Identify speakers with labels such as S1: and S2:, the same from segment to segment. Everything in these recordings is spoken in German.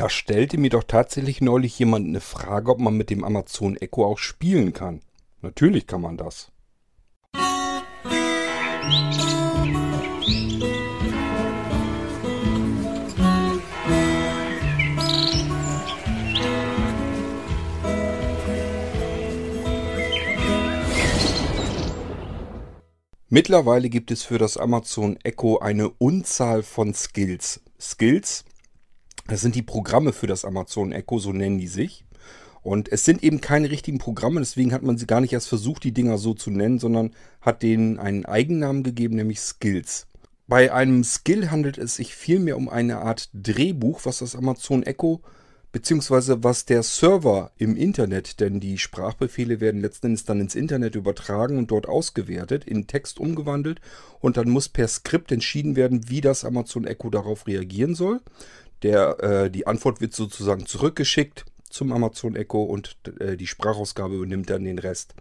S1: Da stellte mir doch tatsächlich neulich jemand eine Frage, ob man mit dem Amazon Echo auch spielen kann. Natürlich kann man das. Mittlerweile gibt es für das Amazon Echo eine Unzahl von Skills. Skills das sind die Programme für das Amazon Echo, so nennen die sich. Und es sind eben keine richtigen Programme, deswegen hat man sie gar nicht erst versucht, die Dinger so zu nennen, sondern hat denen einen Eigennamen gegeben, nämlich Skills. Bei einem Skill handelt es sich vielmehr um eine Art Drehbuch, was das Amazon Echo beziehungsweise was der Server im Internet, denn die Sprachbefehle werden letzten Endes dann ins Internet übertragen und dort ausgewertet, in Text umgewandelt und dann muss per Skript entschieden werden, wie das Amazon Echo darauf reagieren soll. Der, äh, die Antwort wird sozusagen zurückgeschickt zum Amazon Echo und äh, die Sprachausgabe übernimmt dann den Rest.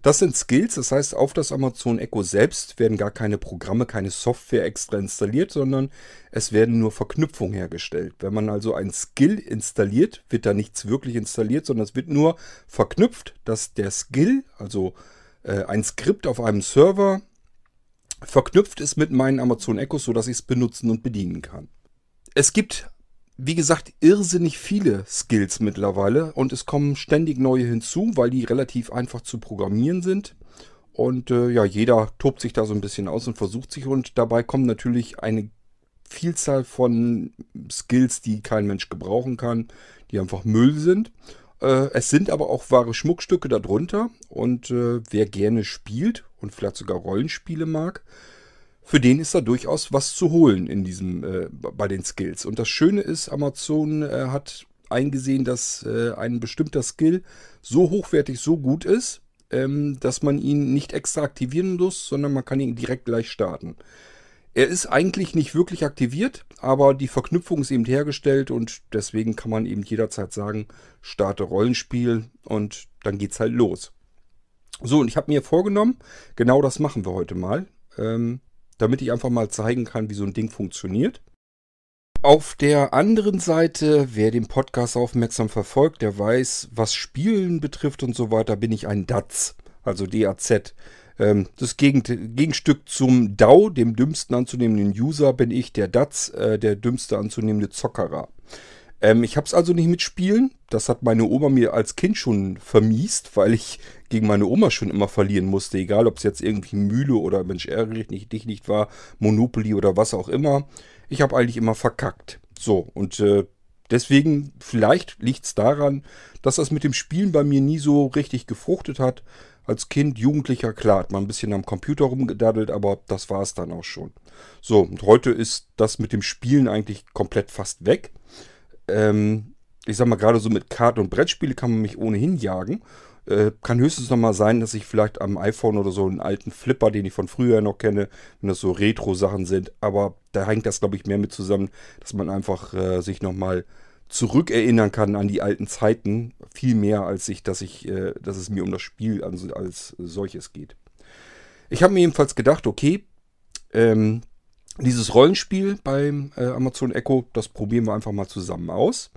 S1: Das sind Skills, das heißt, auf das Amazon Echo selbst werden gar keine Programme, keine Software extra installiert, sondern es werden nur Verknüpfungen hergestellt. Wenn man also ein Skill installiert, wird da nichts wirklich installiert, sondern es wird nur verknüpft, dass der Skill, also äh, ein Skript auf einem Server, verknüpft ist mit meinen Amazon Echos, sodass ich es benutzen und bedienen kann. Es gibt wie gesagt, irrsinnig viele Skills mittlerweile und es kommen ständig neue hinzu, weil die relativ einfach zu programmieren sind. Und äh, ja, jeder tobt sich da so ein bisschen aus und versucht sich und dabei kommen natürlich eine Vielzahl von Skills, die kein Mensch gebrauchen kann, die einfach Müll sind. Äh, es sind aber auch wahre Schmuckstücke darunter und äh, wer gerne spielt und vielleicht sogar Rollenspiele mag, für den ist da durchaus was zu holen in diesem, äh, bei den Skills. Und das Schöne ist, Amazon äh, hat eingesehen, dass äh, ein bestimmter Skill so hochwertig, so gut ist, ähm, dass man ihn nicht extra aktivieren muss, sondern man kann ihn direkt gleich starten. Er ist eigentlich nicht wirklich aktiviert, aber die Verknüpfung ist eben hergestellt und deswegen kann man eben jederzeit sagen, starte Rollenspiel und dann geht's halt los. So, und ich habe mir vorgenommen, genau das machen wir heute mal. Ähm, damit ich einfach mal zeigen kann, wie so ein Ding funktioniert. Auf der anderen Seite, wer den Podcast aufmerksam verfolgt, der weiß, was Spielen betrifft und so weiter, bin ich ein DAZ, also DAZ. Ähm, das Gegenstück zum DAO, dem dümmsten anzunehmenden User, bin ich der DAZ, äh, der dümmste anzunehmende Zockerer. Ähm, ich habe es also nicht mit Spielen. Das hat meine Oma mir als Kind schon vermiest, weil ich gegen meine Oma schon immer verlieren musste. Egal, ob es jetzt irgendwie Mühle oder Mensch ärgere nicht, dich nicht war, Monopoly oder was auch immer. Ich habe eigentlich immer verkackt. So, und äh, deswegen, vielleicht liegt es daran, dass das mit dem Spielen bei mir nie so richtig gefruchtet hat. Als Kind, Jugendlicher, klar, hat man ein bisschen am Computer rumgedaddelt, aber das war es dann auch schon. So, und heute ist das mit dem Spielen eigentlich komplett fast weg ähm, ich sag mal, gerade so mit Karten und Brettspiele kann man mich ohnehin jagen. Äh, kann höchstens noch mal sein, dass ich vielleicht am iPhone oder so einen alten Flipper, den ich von früher noch kenne, wenn das so Retro-Sachen sind. Aber da hängt das, glaube ich, mehr mit zusammen, dass man einfach äh, sich noch mal zurückerinnern kann an die alten Zeiten. Viel mehr, als ich, dass ich, äh, dass es mir um das Spiel als, als solches geht. Ich habe mir jedenfalls gedacht, okay, ähm, dieses Rollenspiel beim äh, Amazon Echo, das probieren wir einfach mal zusammen aus.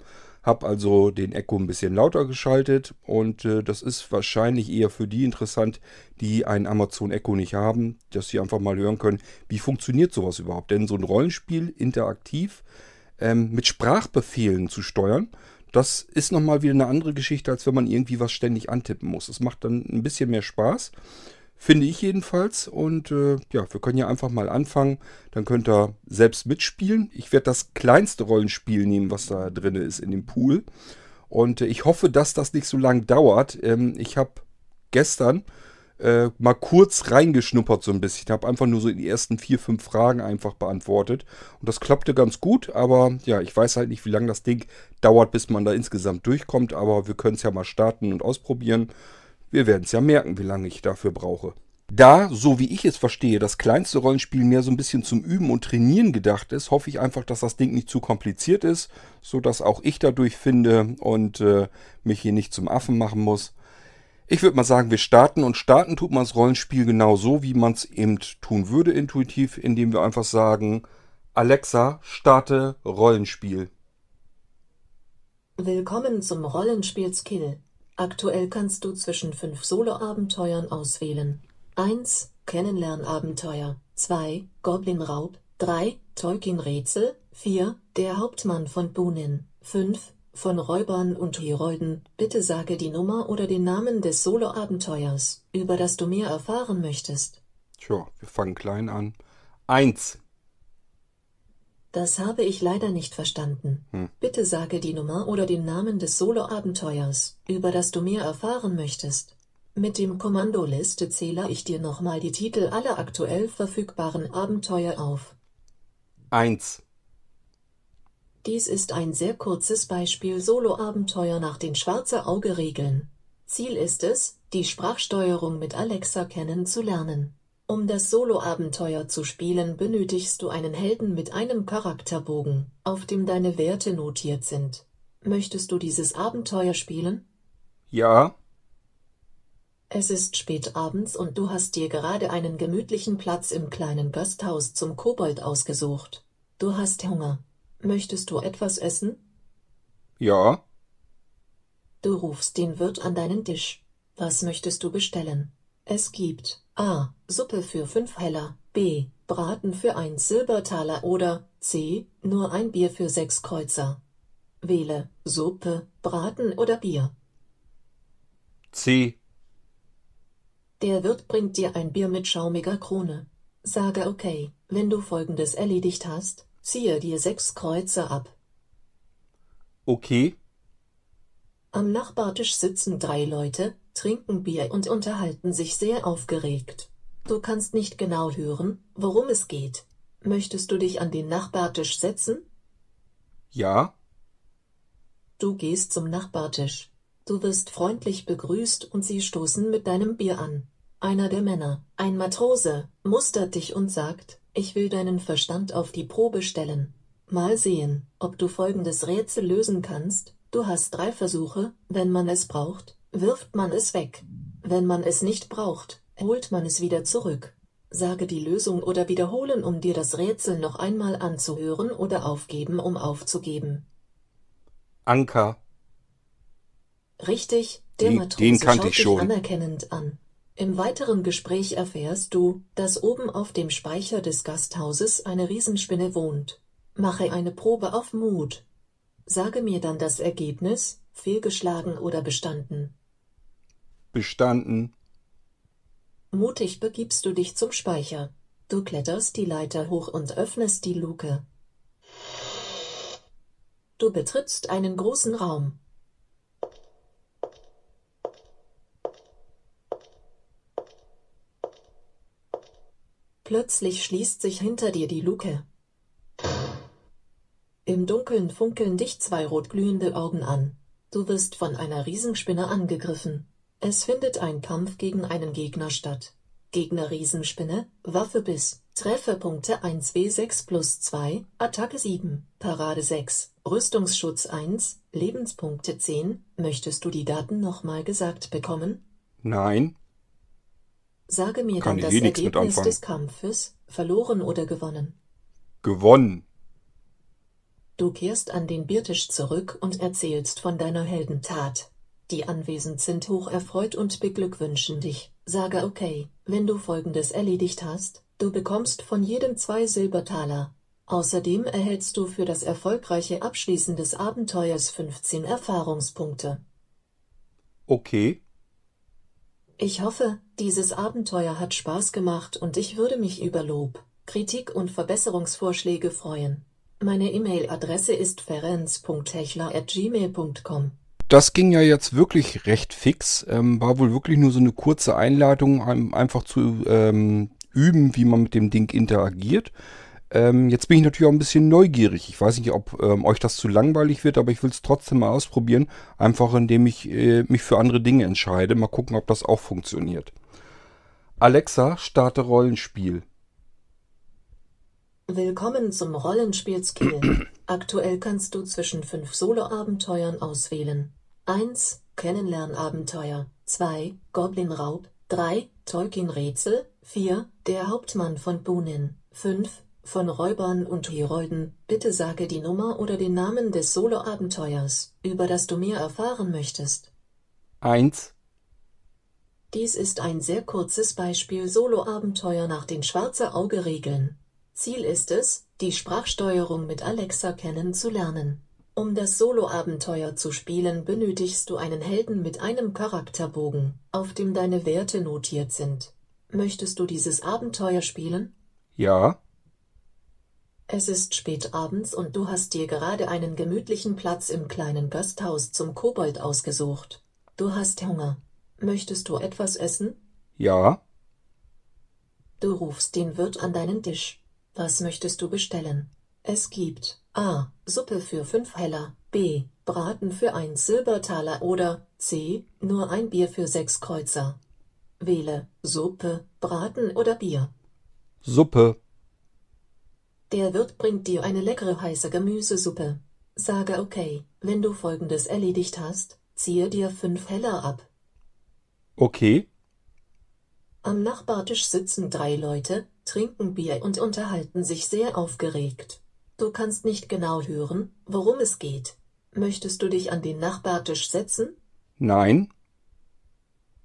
S1: Hab also den Echo ein bisschen lauter geschaltet und äh, das ist wahrscheinlich eher für die interessant, die einen Amazon Echo nicht haben, dass sie einfach mal hören können, wie funktioniert sowas überhaupt. Denn so ein Rollenspiel interaktiv ähm, mit Sprachbefehlen zu steuern, das ist nochmal wieder eine andere Geschichte, als wenn man irgendwie was ständig antippen muss. Es macht dann ein bisschen mehr Spaß. Finde ich jedenfalls. Und äh, ja, wir können ja einfach mal anfangen. Dann könnt ihr selbst mitspielen. Ich werde das kleinste Rollenspiel nehmen, was da drin ist in dem Pool. Und äh, ich hoffe, dass das nicht so lang dauert. Ähm, ich habe gestern äh, mal kurz reingeschnuppert so ein bisschen. Ich habe einfach nur so die ersten vier, fünf Fragen einfach beantwortet. Und das klappte ganz gut. Aber ja, ich weiß halt nicht, wie lange das Ding dauert, bis man da insgesamt durchkommt. Aber wir können es ja mal starten und ausprobieren. Wir werden es ja merken, wie lange ich dafür brauche. Da, so wie ich es verstehe, das kleinste Rollenspiel mehr so ein bisschen zum Üben und Trainieren gedacht ist, hoffe ich einfach, dass das Ding nicht zu kompliziert ist, so dass auch ich dadurch finde und äh, mich hier nicht zum Affen machen muss. Ich würde mal sagen, wir starten und starten tut man das Rollenspiel genau so, wie man es eben tun würde intuitiv, indem wir einfach sagen, Alexa, starte Rollenspiel.
S2: Willkommen zum Rollenspiel Skill. Aktuell kannst du zwischen fünf Solo-Abenteuern auswählen. 1. Kennenlernabenteuer. 2. Goblin-Raub. 3. Tolkien-Rätsel. 4. Der Hauptmann von Bunin. 5. Von Räubern und Herolden. Bitte sage die Nummer oder den Namen des Solo-Abenteuers, über das du mehr erfahren möchtest.
S1: Tja, wir fangen klein an. Eins.
S2: Das habe ich leider nicht verstanden.
S1: Hm.
S2: Bitte sage die Nummer oder den Namen des Solo-Abenteuers, über das du mehr erfahren möchtest. Mit dem Kommandoliste zähle ich dir nochmal die Titel aller aktuell verfügbaren Abenteuer auf.
S1: Eins.
S2: Dies ist ein sehr kurzes Beispiel Solo-Abenteuer nach den Schwarze Auge-Regeln. Ziel ist es, die Sprachsteuerung mit Alexa kennenzulernen. Um das Solo-Abenteuer zu spielen benötigst du einen Helden mit einem Charakterbogen, auf dem deine Werte notiert sind. Möchtest du dieses Abenteuer spielen?
S1: Ja.
S2: Es ist spät abends und du hast dir gerade einen gemütlichen Platz im kleinen Gasthaus zum Kobold ausgesucht. Du hast Hunger. Möchtest du etwas essen?
S1: Ja.
S2: Du rufst den Wirt an deinen Tisch. Was möchtest du bestellen? Es gibt A. Suppe für fünf Heller, B. Braten für ein Silbertaler oder C. Nur ein Bier für sechs Kreuzer. Wähle Suppe, Braten oder Bier.
S1: C.
S2: Der Wirt bringt dir ein Bier mit schaumiger Krone. Sage okay, wenn du folgendes erledigt hast, ziehe dir sechs Kreuzer ab.
S1: Okay.
S2: Am Nachbartisch sitzen drei Leute, trinken Bier und unterhalten sich sehr aufgeregt. Du kannst nicht genau hören, worum es geht. Möchtest du dich an den Nachbartisch setzen?
S1: Ja.
S2: Du gehst zum Nachbartisch. Du wirst freundlich begrüßt und sie stoßen mit deinem Bier an. Einer der Männer, ein Matrose, mustert dich und sagt, ich will deinen Verstand auf die Probe stellen. Mal sehen, ob du folgendes Rätsel lösen kannst. Du hast drei Versuche, wenn man es braucht, wirft man es weg. Wenn man es nicht braucht, holt man es wieder zurück. Sage die Lösung oder wiederholen, um dir das Rätsel noch einmal anzuhören oder aufgeben, um aufzugeben.
S1: Anker.
S2: Richtig, der
S1: Den-
S2: Matrose
S1: den kannte
S2: schaut
S1: ich
S2: dich
S1: schon.
S2: anerkennend an. Im weiteren Gespräch erfährst du, dass oben auf dem Speicher des Gasthauses eine Riesenspinne wohnt. Mache eine Probe auf Mut. Sage mir dann das Ergebnis, fehlgeschlagen oder bestanden.
S1: Bestanden.
S2: Mutig begibst du dich zum Speicher. Du kletterst die Leiter hoch und öffnest die Luke. Du betrittst einen großen Raum. Plötzlich schließt sich hinter dir die Luke. Im Dunkeln funkeln dich zwei rotglühende Augen an. Du wirst von einer Riesenspinne angegriffen. Es findet ein Kampf gegen einen Gegner statt. Gegner Riesenspinne, Waffe bis, Trefferpunkte 1w6 plus 2, Attacke 7, Parade 6, Rüstungsschutz 1, Lebenspunkte 10. Möchtest du die Daten nochmal gesagt bekommen?
S1: Nein.
S2: Sage mir
S1: Kann
S2: dann das
S1: eh
S2: Ergebnis des Kampfes, verloren oder gewonnen.
S1: Gewonnen.
S2: Du kehrst an den Biertisch zurück und erzählst von deiner Heldentat. Die anwesend sind hoch erfreut und beglückwünschen dich. Sage okay, wenn du folgendes erledigt hast, du bekommst von jedem zwei Silbertaler. Außerdem erhältst du für das erfolgreiche Abschließen des Abenteuers 15 Erfahrungspunkte.
S1: Okay.
S2: Ich hoffe, dieses Abenteuer hat Spaß gemacht und ich würde mich über Lob, Kritik und Verbesserungsvorschläge freuen. Meine E-Mail-Adresse ist ferenz.hechler@gmail.com.
S1: Das ging ja jetzt wirklich recht fix. Ähm, war wohl wirklich nur so eine kurze Einleitung, um einfach zu ähm, üben, wie man mit dem Ding interagiert. Ähm, jetzt bin ich natürlich auch ein bisschen neugierig. Ich weiß nicht, ob ähm, euch das zu langweilig wird, aber ich will es trotzdem mal ausprobieren. Einfach indem ich äh, mich für andere Dinge entscheide. Mal gucken, ob das auch funktioniert. Alexa, starte Rollenspiel.
S2: Willkommen zum Rollenspiel Skill. Aktuell kannst du zwischen fünf Solo-Abenteuern auswählen. 1. Kennenlernabenteuer. 2. Goblin-Raub. 3. Tolkien-Rätsel. 4. Der Hauptmann von Bunin. 5. von Räubern und Herolden, bitte sage die Nummer oder den Namen des Solo-Abenteuers, über das du mehr erfahren möchtest.
S1: 1,
S2: Dies ist ein sehr kurzes Beispiel Solo-Abenteuer nach den Schwarze-Auge-Regeln. Ziel ist es, die Sprachsteuerung mit Alexa kennenzulernen. Um das Solo-Abenteuer zu spielen benötigst du einen Helden mit einem Charakterbogen, auf dem deine Werte notiert sind. Möchtest du dieses Abenteuer spielen?
S1: ja,
S2: Es ist spät abends und du hast dir gerade einen gemütlichen Platz im kleinen Gasthaus zum Kobold ausgesucht. Du hast Hunger. Möchtest du etwas essen?
S1: ja,
S2: Du rufst den Wirt an deinen Tisch. Was möchtest du bestellen? Es gibt A. Suppe für fünf Heller, B. Braten für ein Silbertaler oder C. Nur ein Bier für sechs Kreuzer. Wähle Suppe, Braten oder Bier.
S1: Suppe,
S2: Der Wirt bringt dir eine leckere heiße Gemüsesuppe. Sage okay, wenn du folgendes erledigt hast, ziehe dir fünf Heller ab.
S1: okay,
S2: Am Nachbartisch sitzen drei Leute, trinken Bier und unterhalten sich sehr aufgeregt. Du kannst nicht genau hören, worum es geht. Möchtest du dich an den Nachbartisch setzen?
S1: nein,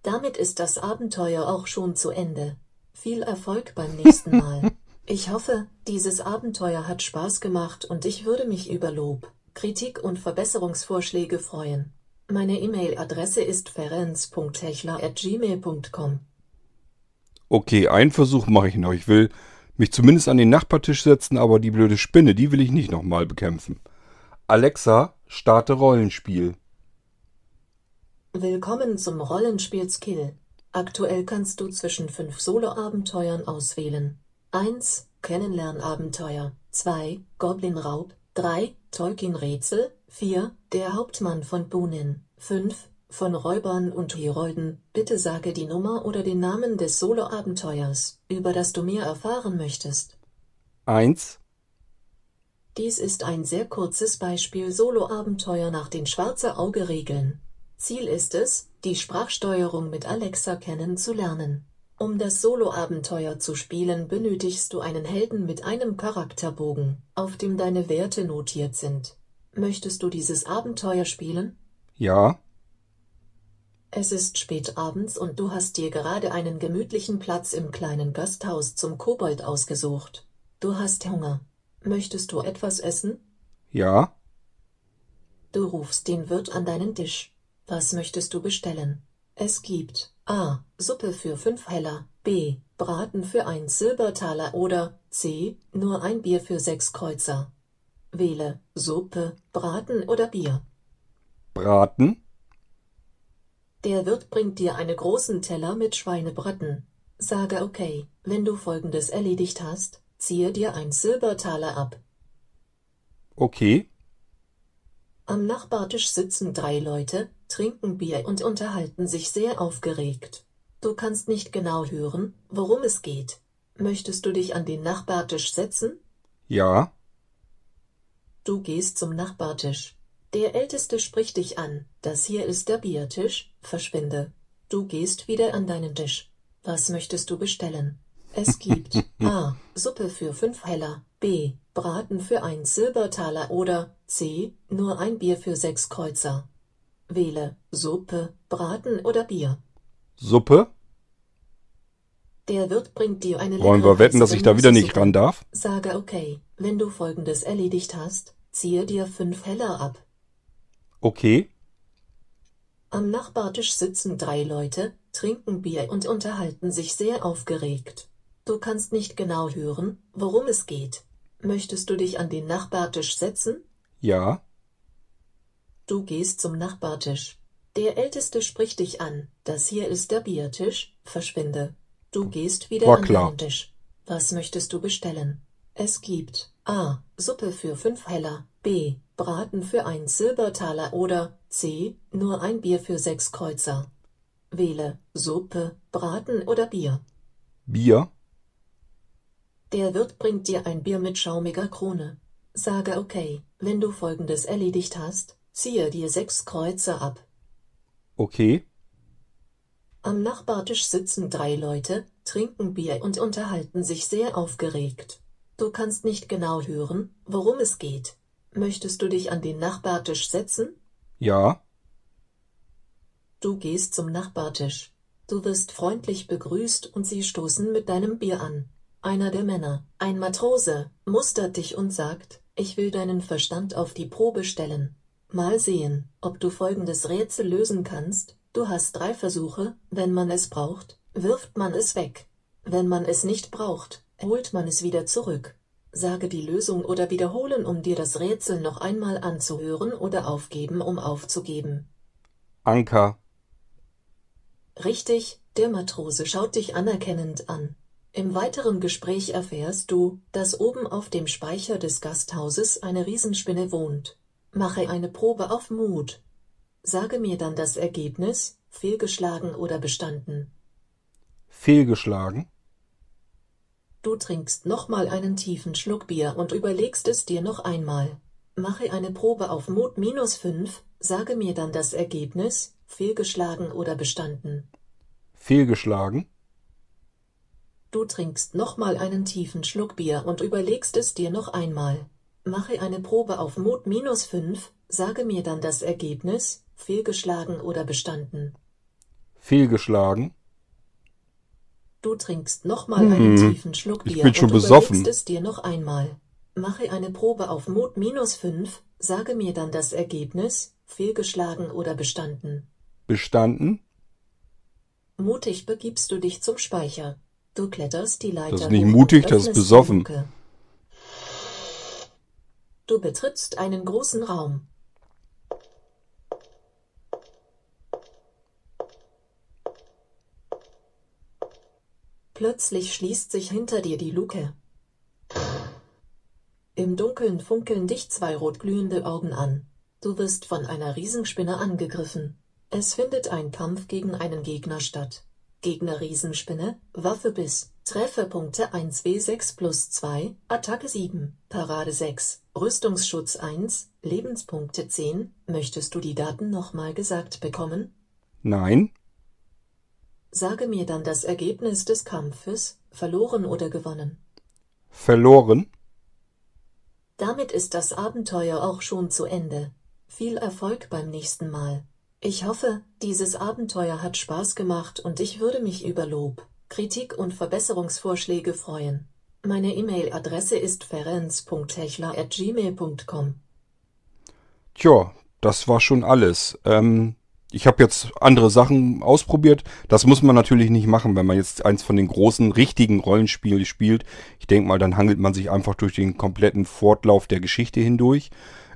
S2: Damit ist das Abenteuer auch schon zu Ende. Viel Erfolg beim nächsten Mal. Ich hoffe, dieses Abenteuer hat Spaß gemacht und ich würde mich über Lob, Kritik und Verbesserungsvorschläge freuen. Meine E-Mail-Adresse ist ferenz.hechler@gmail.com.
S1: okay, einen Versuch mache ich noch. Ich will mich zumindest an den Nachbartisch setzen, aber die blöde Spinne, die will ich nicht nochmal bekämpfen. Alexa, starte Rollenspiel.
S2: Willkommen zum Rollenspiel Skill. Aktuell kannst du zwischen fünf Solo-Abenteuern auswählen. 1. Kennenlernabenteuer. 2. Goblin-Raub. 3. Tolkien-Rätsel. 4. Der Hauptmann von Bunin. 5. Von Räubern und Herolden. Bitte sage die Nummer oder den Namen des Solo-Abenteuers, über das du mehr erfahren möchtest.
S1: 1,
S2: Dies ist ein sehr kurzes Beispiel Solo-Abenteuer nach den Schwarze-Auge-Regeln. Ziel ist es, die Sprachsteuerung mit Alexa kennenzulernen. Um das Solo-Abenteuer zu spielen benötigst du einen Helden mit einem Charakterbogen, auf dem deine Werte notiert sind. Möchtest du dieses Abenteuer spielen?
S1: ja,
S2: Es ist spät abends und du hast dir gerade einen gemütlichen Platz im kleinen Gasthaus zum Kobold ausgesucht. Du hast Hunger. Möchtest du etwas essen?
S1: ja,
S2: Du rufst den Wirt an deinen Tisch. Was möchtest du bestellen? Es gibt A. Suppe für fünf Heller, B. Braten für ein Silbertaler oder C. Nur ein Bier für sechs Kreuzer. Wähle Suppe, Braten oder Bier.
S1: Braten,
S2: Der Wirt bringt dir einen großen Teller mit Schweinebraten. Sage okay, wenn du folgendes erledigt hast, ziehe dir ein Silbertaler ab.
S1: okay,
S2: Am Nachbartisch sitzen drei Leute, trinken Bier und unterhalten sich sehr aufgeregt. Du kannst nicht genau hören, worum es geht. Möchtest du dich an den Nachbartisch setzen?
S1: ja,
S2: Du gehst zum Nachbartisch. Der Älteste spricht dich an. Das hier ist der Biertisch. Verschwinde. Du gehst wieder an deinen Tisch. Was möchtest du bestellen? Es gibt A. Suppe für fünf Heller, B. Braten für ein Silbertaler oder C. Nur ein Bier für sechs Kreuzer. Wähle Suppe, Braten oder Bier.
S1: Suppe.
S2: Der Wirt bringt dir eine
S1: Wollen wir wetten, dass ich da wieder nicht ran darf?
S2: Sage okay, wenn du folgendes erledigt hast, ziehe dir fünf Heller ab.
S1: Okay,
S2: Am Nachbartisch sitzen drei Leute, trinken Bier und unterhalten sich sehr aufgeregt. Du kannst nicht genau hören, worum es geht. Möchtest du dich an den Nachbartisch setzen?
S1: ja,
S2: Du gehst zum Nachbartisch. Der Älteste spricht dich an. Das hier ist der Biertisch. Verschwinde. Du gehst wieder
S1: War
S2: an
S1: klar.
S2: deinen Tisch. Was möchtest du bestellen? Es gibt A. Suppe für fünf Heller, B. Braten für ein Silbertaler oder C. Nur ein Bier für sechs Kreuzer. Wähle Suppe, Braten oder Bier.
S1: Bier,
S2: Der Wirt bringt dir ein Bier mit schaumiger Krone. Sage okay, wenn du folgendes erledigt hast, ziehe dir sechs Kreuze ab.
S1: okay,
S2: Am Nachbartisch sitzen drei Leute, trinken Bier und unterhalten sich sehr aufgeregt. Du kannst nicht genau hören, worum es geht. Möchtest du dich an den Nachbartisch setzen?
S1: Ja.
S2: Du gehst zum Nachbartisch. Du wirst freundlich begrüßt und sie stoßen mit deinem Bier an. Einer der Männer, ein Matrose, mustert dich und sagt, ich will deinen Verstand auf die Probe stellen. Mal sehen, ob du folgendes Rätsel lösen kannst. Du hast drei Versuche, wenn man es braucht, wirft man es weg. Wenn man es nicht braucht, holt man es wieder zurück. Sage die Lösung oder wiederholen, um dir das Rätsel noch einmal anzuhören oder aufgeben, um aufzugeben.
S1: Anker.
S2: Richtig, der Matrose schaut dich anerkennend an. Im weiteren Gespräch erfährst du, dass oben auf dem Speicher des Gasthauses eine Riesenspinne wohnt. Mache eine Probe auf Mut. Sage mir dann das Ergebnis, fehlgeschlagen oder bestanden.
S1: Fehlgeschlagen.
S2: Du trinkst nochmal einen tiefen Schluck Bier und überlegst es dir noch einmal. Mache eine Probe auf Mut minus 5, sage mir dann das Ergebnis, fehlgeschlagen oder bestanden.
S1: Fehlgeschlagen.
S2: Du trinkst nochmal einen tiefen Schluck Bier und überlegst es dir noch einmal. Mache eine Probe auf Mut minus 5, sage mir dann das Ergebnis, fehlgeschlagen oder bestanden.
S1: Fehlgeschlagen.
S2: Du trinkst nochmal einen
S1: Hm,
S2: tiefen Schluck
S1: ich
S2: Bier
S1: bin schon
S2: und
S1: besoffen.
S2: überlegst es dir noch einmal. Mache eine Probe auf Mut minus 5, sage mir dann das Ergebnis, fehlgeschlagen oder bestanden.
S1: Bestanden.
S2: Mutig begibst du dich zum Speicher. Du kletterst die Leiter
S1: Das ist nicht mutig, das ist besoffen.
S2: Du betrittst einen großen Raum. Plötzlich schließt sich hinter dir die Luke. Im Dunkeln funkeln dich zwei rotglühende Augen an. Du wirst von einer Riesenspinne angegriffen. Es findet ein Kampf gegen einen Gegner statt. Gegner Riesenspinne, Waffe bis, Trefferpunkte 1w6 plus 2, Attacke 7, Parade 6, Rüstungsschutz 1, Lebenspunkte 10. Möchtest du die Daten nochmal gesagt bekommen?
S1: Nein.
S2: Sage mir dann das Ergebnis des Kampfes, verloren oder gewonnen.
S1: Verloren.
S2: Damit ist das Abenteuer auch schon zu Ende. Viel Erfolg beim nächsten Mal. Ich hoffe, dieses Abenteuer hat Spaß gemacht und ich würde mich über Lob, Kritik und Verbesserungsvorschläge freuen. Meine E-Mail-Adresse ist ferenz.hechler@gmail.com.
S1: Tja, das war schon alles. Ähm, ich habe jetzt andere Sachen ausprobiert. Das muss man natürlich nicht machen, wenn man jetzt eins von den großen, richtigen Rollenspielen spielt. Ich denke mal, dann hangelt man sich einfach durch den kompletten Fortlauf der Geschichte hindurch.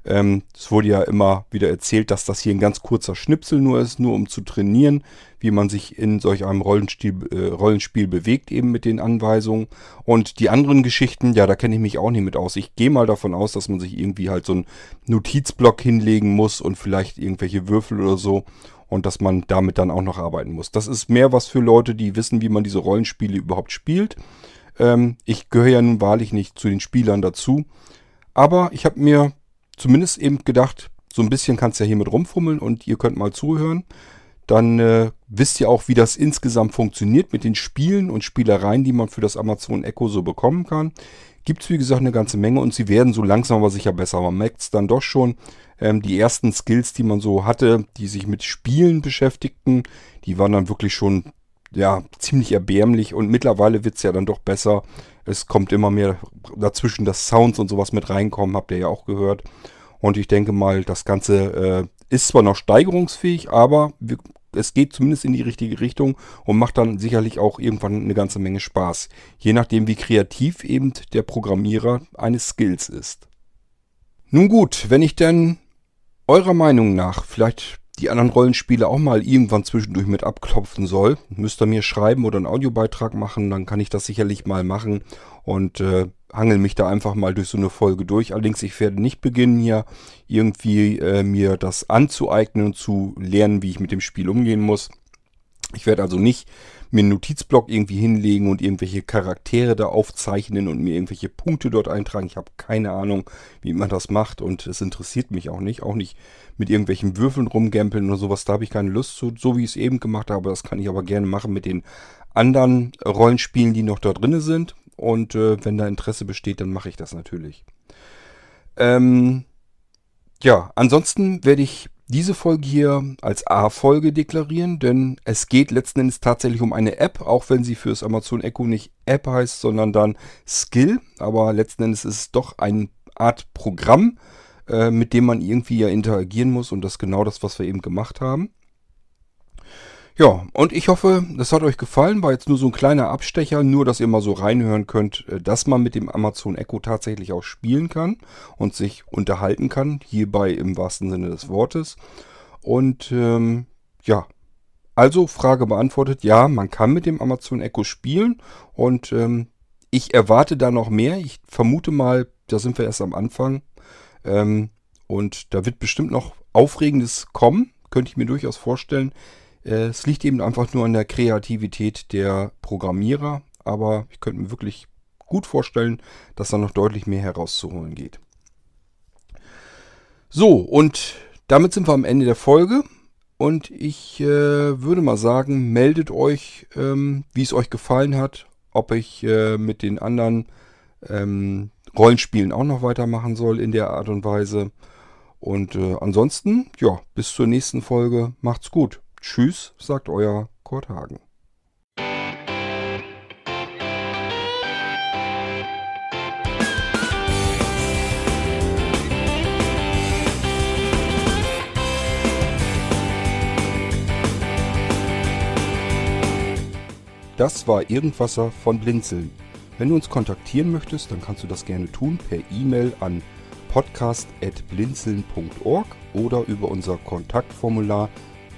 S1: Ähm, es wurde ja immer wieder erzählt, dass das hier ein ganz kurzer Schnipsel nur ist, nur um zu trainieren, wie man sich in solch einem Rollenspiel, äh, Rollenspiel bewegt, eben mit den Anweisungen. Und die anderen Geschichten, ja, da kenne ich mich auch nicht mit aus. Ich gehe mal davon aus, dass man sich irgendwie halt so einen Notizblock hinlegen muss und vielleicht irgendwelche Würfel oder so und dass man damit dann auch noch arbeiten muss. Das ist mehr was für Leute, die wissen, wie man diese Rollenspiele überhaupt spielt. Ähm, ich gehöre ja nun wahrlich nicht zu den Spielern dazu. Aber ich habe mir zumindest eben gedacht, so ein bisschen kannst ja hier mit rumfummeln und ihr könnt mal zuhören. Dann äh, wisst ihr auch, wie das insgesamt funktioniert mit den Spielen und Spielereien, die man für das Amazon Echo so bekommen kann. Gibt es, wie gesagt, eine ganze Menge und sie werden so langsam aber sicher besser. Man merkt es dann doch schon. Ähm, die ersten Skills, die man so hatte, die sich mit Spielen beschäftigten, die waren dann wirklich schon ja, ziemlich erbärmlich und mittlerweile wird's ja dann doch besser. Es kommt immer mehr dazwischen, dass Sounds und sowas mit reinkommen, habt ihr ja auch gehört. Und ich denke mal, das Ganze äh, ist zwar noch steigerungsfähig, aber wir, es geht zumindest in die richtige Richtung und macht dann sicherlich auch irgendwann eine ganze Menge Spaß. Je nachdem, wie kreativ eben der Programmierer eines Skills ist. Nun gut, wenn ich denn eurer Meinung nach vielleicht die anderen Rollenspiele auch mal irgendwann zwischendurch mit abklopfen soll, müsst ihr mir schreiben oder einen Audiobeitrag machen, dann kann ich das sicherlich mal machen und äh, hangel mich da einfach mal durch so eine Folge durch. Allerdings, ich werde nicht beginnen hier irgendwie äh, mir das anzueignen und zu lernen, wie ich mit dem Spiel umgehen muss. Ich werde also nicht mir einen Notizblock irgendwie hinlegen und irgendwelche Charaktere da aufzeichnen und mir irgendwelche Punkte dort eintragen. Ich habe keine Ahnung, wie man das macht und es interessiert mich auch nicht. Auch nicht mit irgendwelchen Würfeln rumgämpeln oder sowas. Da habe ich keine Lust zu, so wie ich es eben gemacht habe. Das kann ich aber gerne machen mit den anderen Rollenspielen, die noch da drin sind. Und äh, wenn da Interesse besteht, dann mache ich das natürlich. Ähm, ja, ansonsten werde ich diese Folge hier als A-Folge deklarieren, denn es geht letzten Endes tatsächlich um eine App, auch wenn sie fürs Amazon Echo nicht App heißt, sondern dann Skill. Aber letzten Endes ist es doch eine Art Programm, äh, mit dem man irgendwie ja interagieren muss und das ist genau das, was wir eben gemacht haben. Ja, und ich hoffe, das hat euch gefallen. War jetzt nur so ein kleiner Abstecher, nur dass ihr mal so reinhören könnt, äh, dass man mit dem Amazon Echo tatsächlich auch spielen kann und sich unterhalten kann. Hierbei im wahrsten Sinne des Wortes. Und ähm, ja, also Frage beantwortet. Ja, man kann mit dem Amazon Echo spielen und ähm, ich erwarte da noch mehr. Ich vermute mal, da sind wir erst am Anfang. Ähm, und da wird bestimmt noch Aufregendes kommen. Könnte ich mir durchaus vorstellen. Äh, es liegt eben einfach nur an der Kreativität der Programmierer, aber ich könnte mir wirklich gut vorstellen, dass da noch deutlich mehr herauszuholen geht. So, und damit sind wir am Ende der Folge. Und ich äh, würde mal sagen, meldet euch, ähm, wie es euch gefallen hat, ob ich äh, mit den anderen ähm, Rollenspielen auch noch weitermachen soll in der Art und Weise. Und äh, ansonsten, ja, bis zur nächsten Folge. Macht's gut. Tschüss, sagt euer Kurt Hagen. Das war Irgendwasser von Blinzeln. Wenn du uns kontaktieren möchtest, dann kannst du das gerne tun per E-Mail an podcast.blinzeln.org oder über unser Kontaktformular